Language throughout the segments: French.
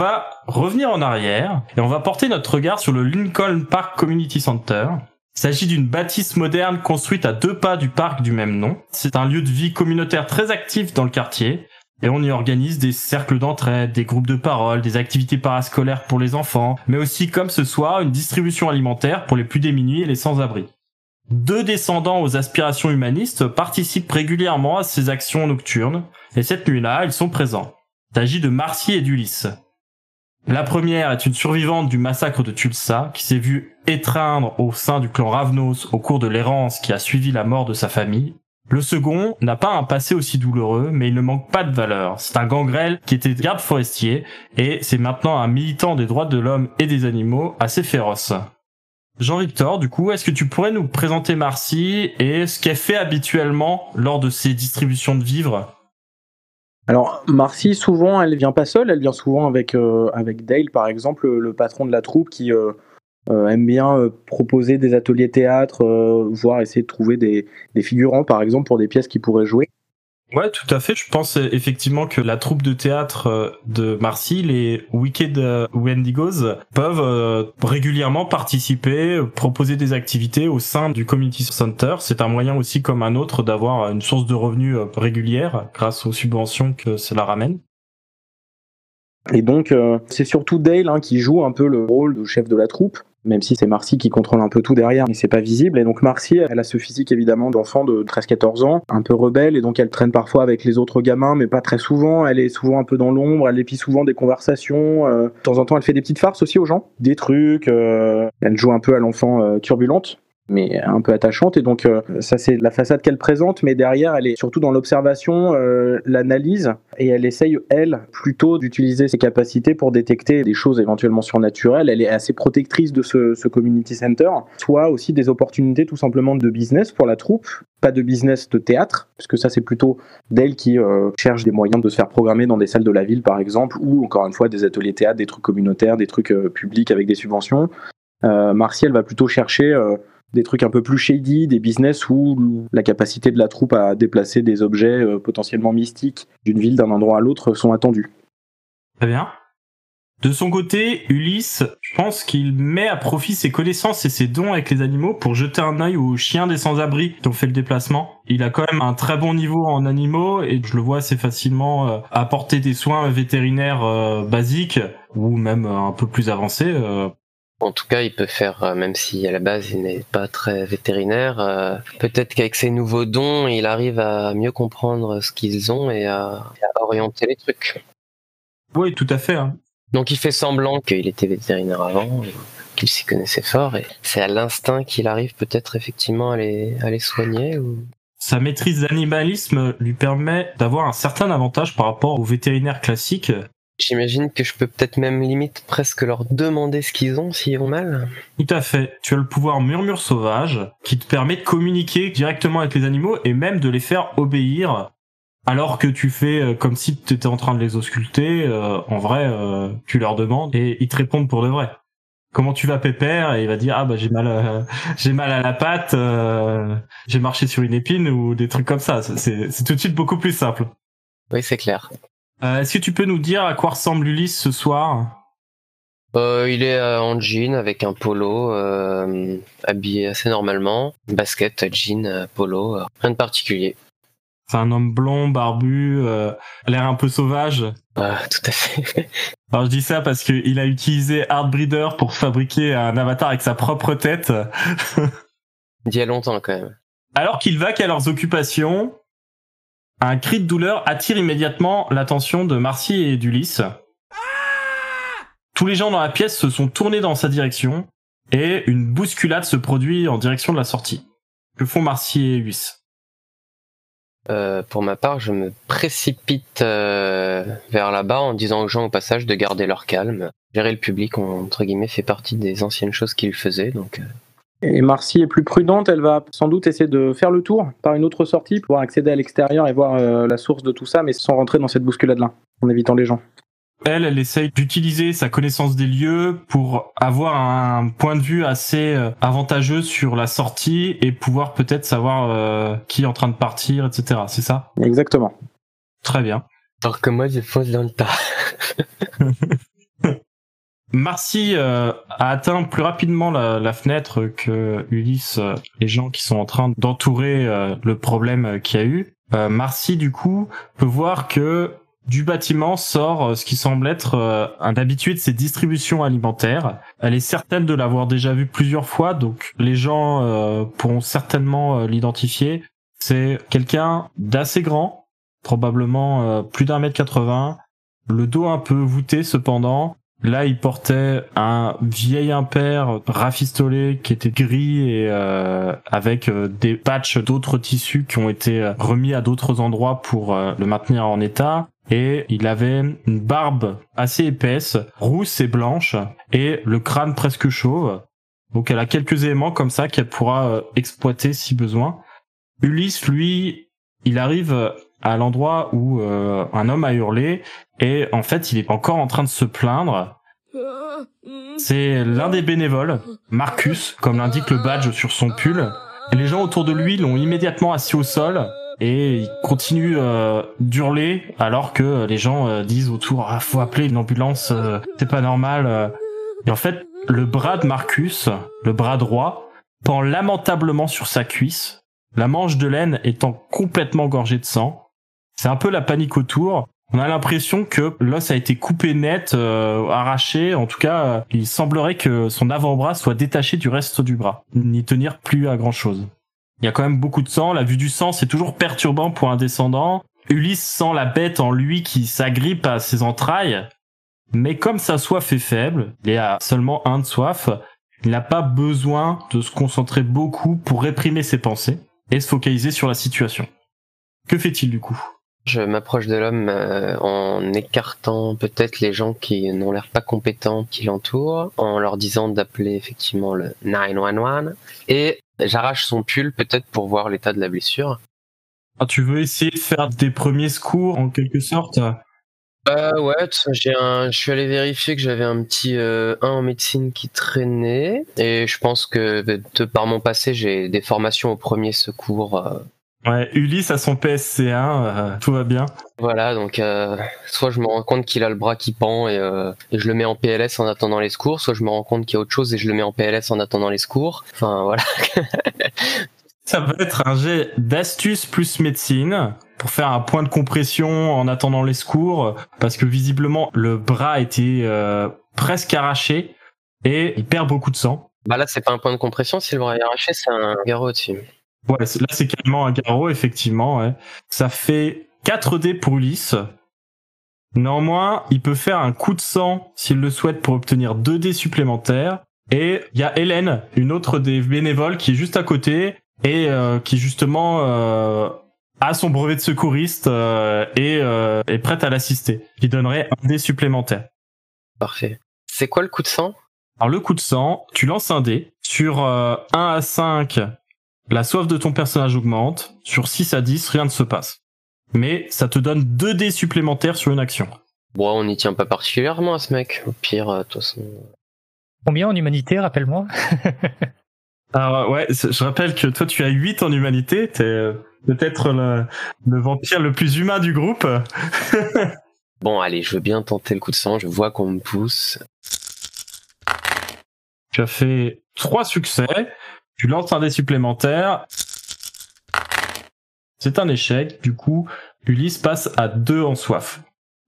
Va revenir en arrière et on va porter notre regard sur le Lincoln Park Community Center. Il s'agit d'une bâtisse moderne construite à deux pas du parc du même nom. C'est un lieu de vie communautaire très actif dans le quartier et on y organise des cercles d'entraide, des groupes de parole, des activités parascolaires pour les enfants, mais aussi comme ce soir une distribution alimentaire pour les plus démunis et les sans-abri. Deux descendants aux aspirations humanistes participent régulièrement à ces actions nocturnes et cette nuit-là, ils sont présents. Il s'agit de Marcy et d'Ulysse. La première est une survivante du massacre de Tulsa qui s'est vue étreindre au sein du clan Ravnos au cours de l'errance qui a suivi la mort de sa famille. Le second n'a pas un passé aussi douloureux, mais il ne manque pas de valeur. C'est un gangrel qui était garde forestier et c'est maintenant un militant des droits de l'homme et des animaux assez féroce. Jean-Victor, du coup, est-ce que tu pourrais nous présenter Marcy et ce qu'elle fait habituellement lors de ses distributions de vivres? Alors, Marcy, souvent, elle vient pas seule, elle vient souvent avec, euh, avec Dale, par exemple, le patron de la troupe qui euh, euh, aime bien proposer des ateliers théâtre, voire essayer de trouver des, des, figurants, par exemple, pour des pièces qui pourraient jouer. Ouais, tout à fait. Je pense effectivement que la troupe de théâtre euh, de Marcy, les Wicked euh, Wendigos, peuvent euh, régulièrement participer, proposer des activités au sein du Community Center. C'est un moyen aussi comme un autre d'avoir une source de revenus régulière grâce aux subventions que cela ramène. Et donc, c'est surtout Dale hein, qui joue un peu le rôle de chef de la troupe même si c'est Marcy qui contrôle un peu tout derrière, mais c'est pas visible. Et donc Marcy, elle a ce physique évidemment d'enfant de 13-14 ans, un peu rebelle, et donc elle traîne parfois avec les autres gamins, mais pas très souvent. Elle est souvent un peu dans l'ombre, elle épie souvent des conversations. Euh, de temps en temps, elle fait des petites farces aussi aux gens, des trucs. Euh, elle joue un peu à l'enfant euh, turbulente mais un peu attachante. Et donc, euh, ça, c'est la façade qu'elle présente, mais derrière, elle est surtout dans l'observation, euh, l'analyse, et elle essaye, elle, plutôt d'utiliser ses capacités pour détecter des choses éventuellement surnaturelles. Elle est assez protectrice de ce, community center, soit aussi des opportunités tout simplement de business pour la troupe, pas de business de théâtre, puisque ça c'est plutôt d'elle qui euh, cherche des moyens de se faire programmer dans des salles de la ville par exemple, ou encore une fois des ateliers théâtre, des trucs communautaires, des trucs publics avec des subventions. Euh, Martial va plutôt chercher des trucs un peu plus shady, des business où la capacité de la troupe à déplacer des objets euh, potentiellement mystiques d'une ville d'un endroit à l'autre sont attendus. Très bien. De son côté, Ulysse, je pense qu'il met à profit ses connaissances et ses dons avec les animaux pour jeter un œil aux chiens des sans-abri qui ont fait le déplacement. Il a quand même un très bon niveau en animaux et je le vois assez facilement euh, apporter des soins vétérinaires euh, basiques ou même un peu plus avancés en tout cas, il peut faire, euh, même si à la base il n'est pas très vétérinaire, euh, peut-être qu'avec ses nouveaux dons, il arrive à mieux comprendre ce qu'ils ont et à, orienter les trucs. Oui, tout à fait. Hein. Donc il fait semblant qu'il était vétérinaire avant, qu'il s'y connaissait fort, et c'est à l'instinct qu'il arrive peut-être effectivement à les, à les soigner ou... Sa maîtrise d'animalisme lui permet d'avoir un certain avantage par rapport aux vétérinaires classiques J'imagine que je peux peut-être même limite presque leur demander ce qu'ils ont s'ils ont mal. Tout à fait. Tu as le pouvoir murmure sauvage qui te permet de communiquer directement avec les animaux et même de les faire obéir alors que tu fais euh, comme si tu étais en train de les ausculter. Euh, en vrai, euh, tu leur demandes et ils te répondent pour de vrai. Comment tu vas pépère? Et il va dire ah bah j'ai mal j'ai mal à la patte j'ai marché sur une épine ou des trucs comme ça c'est tout de suite beaucoup plus simple. Oui c'est clair. Euh, est-ce que tu peux nous dire à quoi ressemble Ulysse ce soir? Euh, il est euh, en jean avec un polo, habillé assez normalement. Basket, jean, polo, rien de particulier. C'est un homme blond, barbu, l'air un peu sauvage. Ah, tout à fait. Alors je dis ça parce qu'il a utilisé Breeder pour fabriquer un avatar avec sa propre tête. D'il y a longtemps quand même. Alors qu'il va qu'à leurs occupations, Un cri de douleur attire immédiatement l'attention de Marcy et d'Ulysse. Tous les gens dans la pièce se sont tournés dans sa direction et une bousculade se produit en direction de la sortie. Que font Marcy et Ulysse? Euh, pour ma part, je me précipite euh, vers là-bas en disant aux gens au passage de garder leur calme. Gérer le public, entre guillemets, fait partie des anciennes choses qu'ils faisaient. Donc, euh, Et Marcy est plus prudente, elle va sans doute essayer de faire le tour par une autre sortie pour accéder à l'extérieur et voir euh, la source de tout ça, mais sans rentrer dans cette bousculade-là, en évitant les gens. Elle, elle essaye d'utiliser sa connaissance des lieux pour avoir un point de vue assez euh, avantageux sur la sortie et pouvoir peut-être savoir euh, qui est en train de partir, etc. C'est ça? Exactement. Très bien. alors que moi, je fonce dans le tas. Marcy euh, a atteint plus rapidement la, la fenêtre que Ulysse, les gens qui sont en train d'entourer euh, le problème qu'il y a eu. Euh, Marcy, du coup, peut voir que du bâtiment sort euh, ce qui semble être euh, un habitué de ces distributions alimentaires. Elle est certaine de l'avoir déjà vu plusieurs fois, donc les gens euh, pourront certainement l'identifier. C'est quelqu'un d'assez grand, probablement plus d'un mètre 80, le dos un peu voûté cependant. Là, il portait un vieil impair rafistolé qui était gris et euh, avec euh, des patchs d'autres tissus qui ont été euh, remis à d'autres endroits pour euh, le maintenir en état. Et il avait une barbe assez épaisse, rousse et blanche, et le crâne presque chauve. Donc elle a quelques éléments comme ça qu'elle pourra exploiter si besoin. Ulysse, lui, il arrive à l'endroit où un homme a hurlé et en fait il est encore en train de se plaindre. C'est l'un des bénévoles, Marcus, comme l'indique le badge sur son pull. Et les gens autour de lui l'ont immédiatement assis au sol et il continue euh, d'hurler alors que les gens euh, disent autour ah faut appeler une ambulance, euh, c'est pas normal. euh. Et en fait le bras de Marcus, le bras droit, pend lamentablement sur sa cuisse, la manche de laine étant complètement gorgée de sang. C'est un peu la panique autour. On a l'impression que l'os a été coupé net, euh, arraché. En tout cas, euh, il semblerait que son avant-bras soit détaché du reste du bras, n'y tenir plus à grand chose. Il y a quand même beaucoup de sang. La vue du sang, c'est toujours perturbant pour un descendant. Ulysse sent la bête en lui qui s'agrippe à ses entrailles. Mais comme sa soif est faible, il a seulement un de soif, il n'a pas besoin de se concentrer beaucoup pour réprimer ses pensées et se focaliser sur la situation. Que fait-il du coup? Je m'approche de l'homme euh, en écartant peut-être les gens qui n'ont l'air pas compétents qui l'entourent, en leur disant d'appeler effectivement le 911 et j'arrache son pull peut-être pour voir l'état de la blessure. ah, Tu veux essayer de faire des premiers secours en quelque sorte? Euh, ouais, j'ai un, je suis allé vérifier que j'avais un petit euh, 1 en médecine qui traînait et je pense que de par mon passé j'ai des formations au premier secours. Ouais, Ulysse a son PSC1, euh, tout va bien. Voilà, donc euh, soit je me rends compte qu'il a le bras qui pend et, euh, et je le mets en PLS en attendant les secours, soit je me rends compte qu'il y a autre chose et je le mets en PLS en attendant les secours. Enfin voilà. Ça va être un jet d'astuce plus médecine pour faire un point de compression en attendant les secours, parce que visiblement le bras euh, presque arraché et il perd beaucoup de sang. bah là c'est pas un point de compression, si le bras est arraché c'est un garrot dessus. Ouais, là c'est carrément un garrot, effectivement. Ouais. Ça fait 4 dés pour Ulysse. Néanmoins, il peut faire un coup de sang s'il le souhaite pour obtenir 2 dés supplémentaires. Et il y a Hélène, une autre des bénévoles qui est juste à côté et euh, qui justement euh, a son brevet de secouriste euh, et est prête à l'assister. Qui donnerait un dé supplémentaire. Parfait. C'est quoi le coup de sang? Alors le coup de sang, tu lances un dé. Sur euh, 1 à 5, la soif de ton personnage augmente. Sur 6 à 10, rien ne se passe. Mais ça te donne 2 dés supplémentaires sur une action. Bon, on n'y tient pas particulièrement à ce mec. Au pire, euh, de toute façon. Combien en humanité, rappelle-moi Alors ouais, c- je rappelle que toi tu as 8 en humanité, t'es euh, peut-être le, le vampire le plus humain du groupe. Bon, allez, je veux bien tenter le coup de sang. Je vois qu'on me pousse. Tu as fait 3 succès, tu lances un dé supplémentaire. C'est un échec, du coup Ulysse passe à 2 en soif.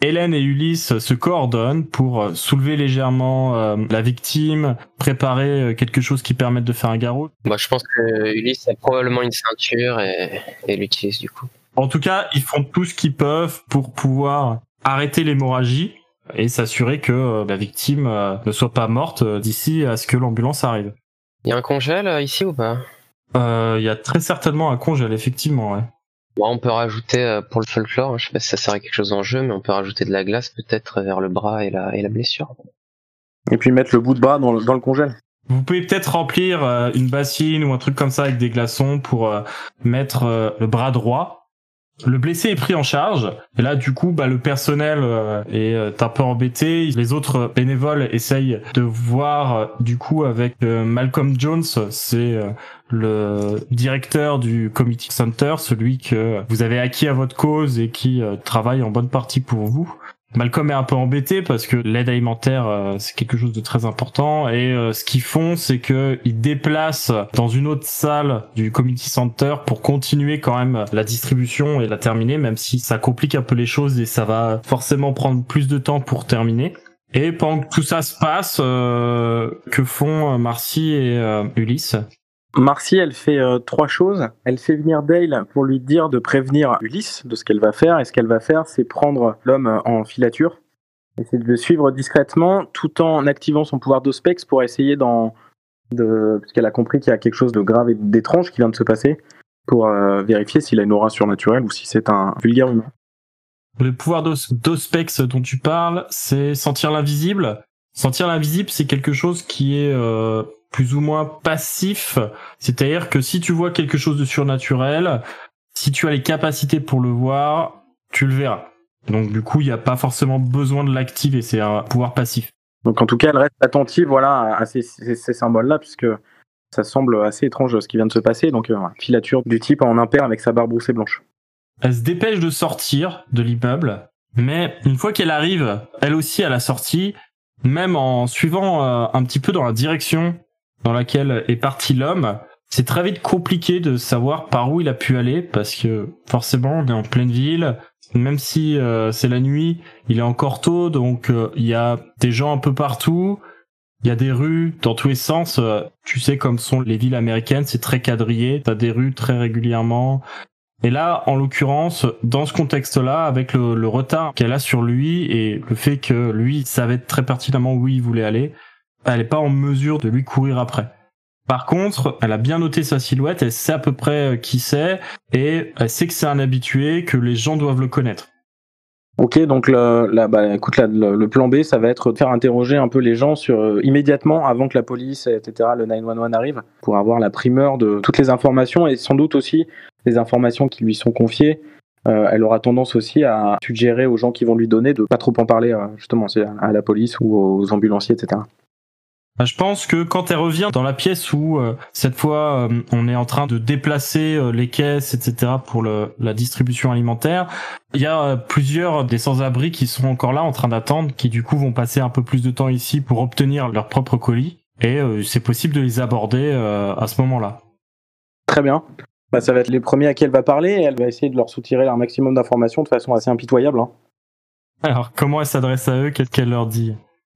Hélène et Ulysse se coordonnent pour euh, soulever légèrement euh, la victime, préparer euh, quelque chose qui permette de faire un garrot. Bah, je pense que Ulysse a probablement une ceinture et, et l'utilise du coup. En tout cas, ils font tout ce qu'ils peuvent pour pouvoir arrêter l'hémorragie et s'assurer que euh, la victime euh, ne soit pas morte d'ici à ce que l'ambulance arrive. Il y a un congèle euh, ici ou pas? Euh, Il y a très certainement un congèle, effectivement. Ouais. Bon, On peut rajouter euh, pour le folklore, hein, je sais pas si ça sert à quelque chose en jeu, mais on peut rajouter de la glace peut-être vers le bras et la, et la blessure. Et puis mettre le bout de bras dans le, dans le congèle. Vous pouvez peut-être remplir euh, une bassine ou un truc comme ça avec des glaçons pour euh, mettre euh, le bras droit. Le blessé est pris en charge et là du coup bah, le personnel euh, est euh, un peu embêté. Les autres bénévoles essayent de voir euh, du coup avec Malcolm Jones, c'est le directeur du Community Center, celui que vous avez acquis à votre cause et qui travaille en bonne partie pour vous. Malcolm est un peu embêté parce que l'aide alimentaire euh, c'est quelque chose de très important et euh, ce qu'ils font c'est que ils déplacent dans une autre salle du community center pour continuer quand même la distribution et la terminer même si ça complique un peu les choses et ça va forcément prendre plus de temps pour terminer. Et pendant que tout ça se passe, euh, que font Marcy et Ulysse? Marcy, elle fait euh, trois choses. Elle fait venir Dale pour lui dire de prévenir Ulysse de ce qu'elle va faire. Et ce qu'elle va faire, c'est prendre l'homme en filature et c'est de le suivre discrètement tout en activant son pouvoir d'ospex pour essayer d'en. De... A compris qu'il y a quelque chose de grave et d'étrange qui vient de se passer pour euh, vérifier s'il a une aura surnaturelle ou si c'est un vulgaire humain. Le pouvoir d'os- d'Ospex dont tu parles, c'est sentir l'invisible. Sentir l'invisible, c'est quelque chose qui est euh, plus ou moins passif. C'est-à-dire que si tu vois quelque chose de surnaturel, si tu as les capacités pour le voir, tu le verras. Donc du coup, il n'y a pas forcément besoin de l'activer, c'est un pouvoir passif. Donc en tout cas, elle reste attentive voilà, à ces, ces- ces symboles-là, puisque ça semble assez étrange ce qui vient de se passer. Donc euh, filature du type en impair avec sa barbe rousse et blanche. Elle se dépêche de sortir de l'immeuble, mais une fois qu'elle arrive, elle aussi à la sortie, même en suivant euh, un petit peu dans la direction dans laquelle est parti l'homme, c'est très vite compliqué de savoir par où il a pu aller parce que forcément on est en pleine ville, même si euh, c'est la nuit, il est encore tôt donc euh, il y a des gens un peu partout, il y a des rues dans tous les sens, euh, tu sais comme sont les villes américaines, c'est très quadrillé, t'as des rues très régulièrement, et là, en l'occurrence, dans ce contexte-là, avec le, le retard qu'elle a sur lui et le fait que lui savait très pertinemment où il voulait aller, elle n'est pas en mesure de lui courir après. Par contre, elle a bien noté sa silhouette, elle sait à peu près euh, qui c'est, et elle sait que c'est un habitué, que les gens doivent le connaître. Ok, donc le, bah, écoute, la- le, plan B, ça va être de faire interroger un peu les gens sur, euh, immédiatement avant que la police, etc., le 911 arrive, pour avoir la primeur de toutes les informations et sans doute aussi les informations qui lui sont confiées. Euh, elle aura tendance aussi à suggérer aux gens qui vont lui donner de pas trop en parler, justement, à la police ou aux ambulanciers, etc. Bah, Je pense que quand elle revient dans la pièce où euh, cette fois euh, on est en train de déplacer euh, les caisses, etc. pour le, la distribution alimentaire, il y a euh, plusieurs des sans-abri qui sont encore là en train d'attendre, qui du coup vont passer un peu plus de temps ici pour obtenir leur propre colis. Et euh, c'est possible de les aborder euh, à ce moment-là. Très bien. Bah, ça va être les premiers à qui elle va parler et elle va essayer de leur soutirer un maximum d'informations de façon assez impitoyable. hein. Alors comment elle s'adresse à eux? Qu'est-ce qu'elle leur dit?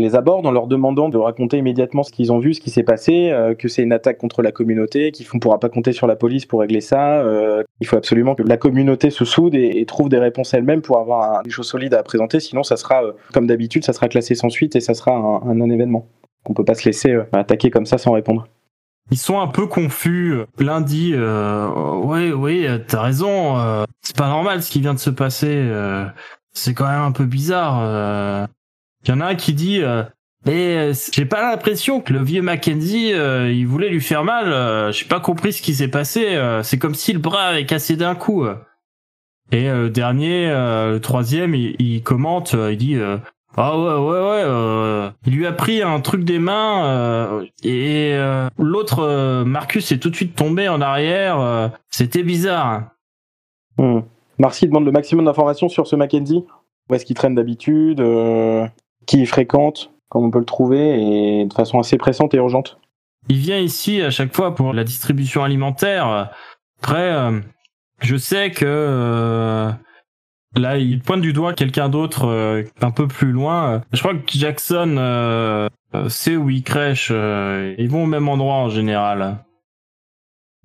Les aborde en leur demandant de raconter immédiatement ce qu'ils ont vu, ce qui s'est passé, euh, que c'est une attaque contre la communauté, qu'il ne pourra pas compter sur la police pour régler ça. euh, il faut absolument que la communauté se soude et, trouve des réponses elle-même pour avoir des choses solides à présenter. Sinon, ça sera, euh, comme d'habitude, ça sera classé sans suite et ça sera un, non-événement. On peut pas se laisser attaquer comme ça sans répondre. Ils sont un peu confus. L'un dit euh, oui, oui, t'as raison. c'est pas normal ce qui vient de se passer. c'est quand même un peu bizarre. Il y en a un qui dit euh, mais euh, j'ai pas l'impression que le vieux Mackenzie euh, il voulait lui faire mal. euh, j'ai pas compris ce qui s'est passé. euh, c'est comme si le bras avait cassé d'un coup. euh. Et le dernier, le troisième, il, il commente, il dit ah ouais ouais ouais, il lui a pris un truc des mains et l'autre Marcus est tout de suite tombé en arrière. C'était bizarre. Hmm. Marcy demande le maximum d'informations sur ce Mackenzie. Où est-ce qu'il traîne d'habitude Qui fréquente Comment on peut le trouver Et de façon assez pressante et urgente. Il vient ici à chaque fois pour la distribution alimentaire. Après, euh, je sais que euh, là, il pointe du doigt quelqu'un d'autre euh, un peu plus loin. Je crois que Jackson sait où il crèche. ils vont au même endroit en général.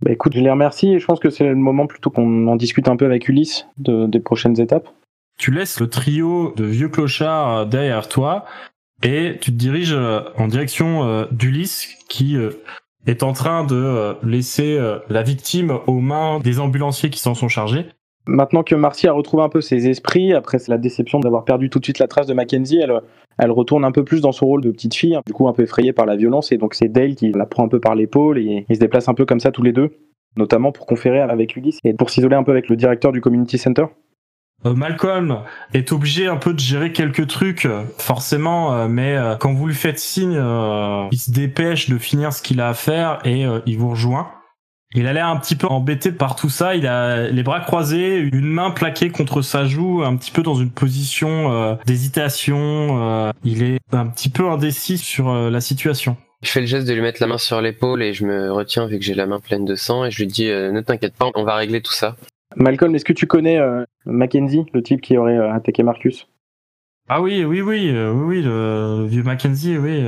Bah écoute, je les remercie et je pense que c'est le moment plutôt qu'on en discute un peu avec Ulysse de, des prochaines étapes. Tu laisses le trio de vieux clochards euh, derrière toi et tu te diriges euh, en direction euh, d'Ulysse qui est en train de laisser la victime aux mains des ambulanciers qui s'en sont chargés. Maintenant que Marcy a retrouvé un peu ses esprits, après la déception d'avoir perdu tout de suite la trace de Mackenzie, elle, retourne un peu plus dans son rôle de petite fille, du coup un peu effrayée par la violence, et donc c'est Dale qui la prend un peu par l'épaule, et ils se déplacent un peu comme ça tous les deux, notamment pour conférer avec Ulysse et pour s'isoler un peu avec le directeur du community center. Euh, Malcolm est obligé un peu de gérer quelques trucs, forcément, euh, mais euh, quand vous lui faites signe, il se dépêche de finir ce qu'il a à faire et il vous rejoint. Il a l'air un petit peu embêté par tout ça. Il a les bras croisés, une main plaquée contre sa joue, un petit peu dans une position d'hésitation. il est un petit peu indécis sur la situation. Je fais le geste de lui mettre la main sur l'épaule et je me retiens vu que j'ai la main pleine de sang et je lui dis ne t'inquiète pas, on va régler tout ça. Malcolm, est-ce que tu connais euh, Mackenzie, le type qui aurait euh, attaqué Marcus? Ah oui, oui, oui, euh, oui, oui, le, vieux Mackenzie, oui,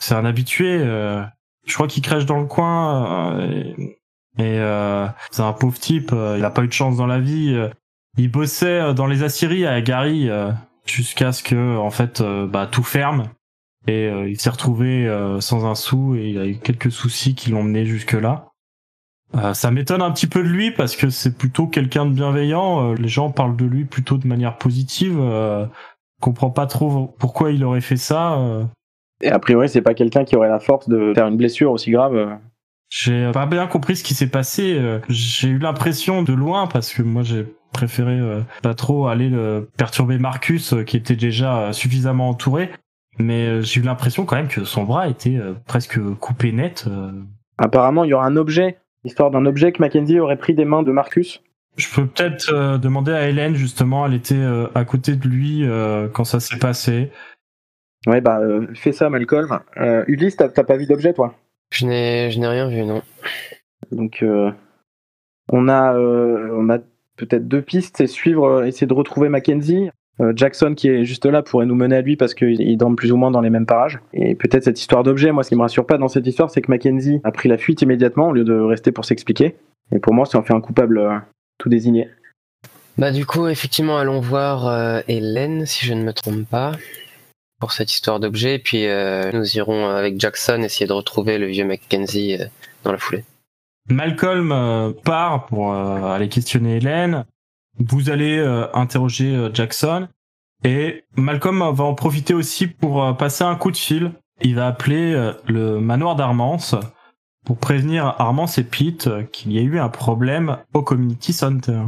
c'est un habitué. je crois qu'il crèche dans le coin et, c'est un pauvre type. il a pas eu de chance dans la vie. il bossait dans les Assyries à Gary jusqu'à ce que, en fait, bah tout ferme. Et il s'est retrouvé sans un sou et il a eu quelques soucis qui l'ont mené jusque là. Euh, ça m'étonne un petit peu de lui parce que c'est plutôt quelqu'un de bienveillant. Euh, les gens parlent de lui plutôt de manière positive. Euh, comprends pas trop pourquoi il aurait fait ça. Euh. Et a priori, c'est pas quelqu'un qui aurait la force de faire une blessure aussi grave. J'ai pas bien compris ce qui s'est passé. J'ai eu l'impression de loin parce que moi j'ai préféré pas trop aller perturber Marcus qui était déjà suffisamment entouré. Mais j'ai eu l'impression quand même que son bras était presque coupé net. Apparemment, il y aura un objet Histoire d'un objet que Mackenzie aurait pris des mains de Marcus Je peux peut-être euh, demander à Hélène, justement, elle était euh, à côté de lui euh, quand ça s'est passé. Ouais, bah, fais ça, Malcolm. Ulysse, t'as pas vu d'objet, toi? Je n'ai rien vu, non. Donc, on a, on a peut-être deux pistes, c'est suivre, essayer de retrouver Mackenzie. Euh, Jackson qui est juste là pourrait nous mener à lui parce qu'il dorment plus ou moins dans les mêmes parages. Et peut-être cette histoire d'objet, moi ce qui me rassure pas dans cette histoire, c'est que Mackenzie a pris la fuite immédiatement au lieu de rester pour s'expliquer. Et pour moi, ça en fait un coupable euh, tout désigné. Bah du coup, effectivement, allons voir euh, Hélène, si je ne me trompe pas, pour cette histoire d'objet. Et puis nous irons avec Jackson essayer de retrouver le vieux Mackenzie dans la foulée. Malcolm part pour aller questionner Hélène. Vous allez euh, interroger euh, Jackson et Malcolm va en profiter aussi pour euh, passer un coup de fil. Il va appeler le manoir d'Armance pour prévenir Armance et Pete qu'il y a eu un problème au Community Center.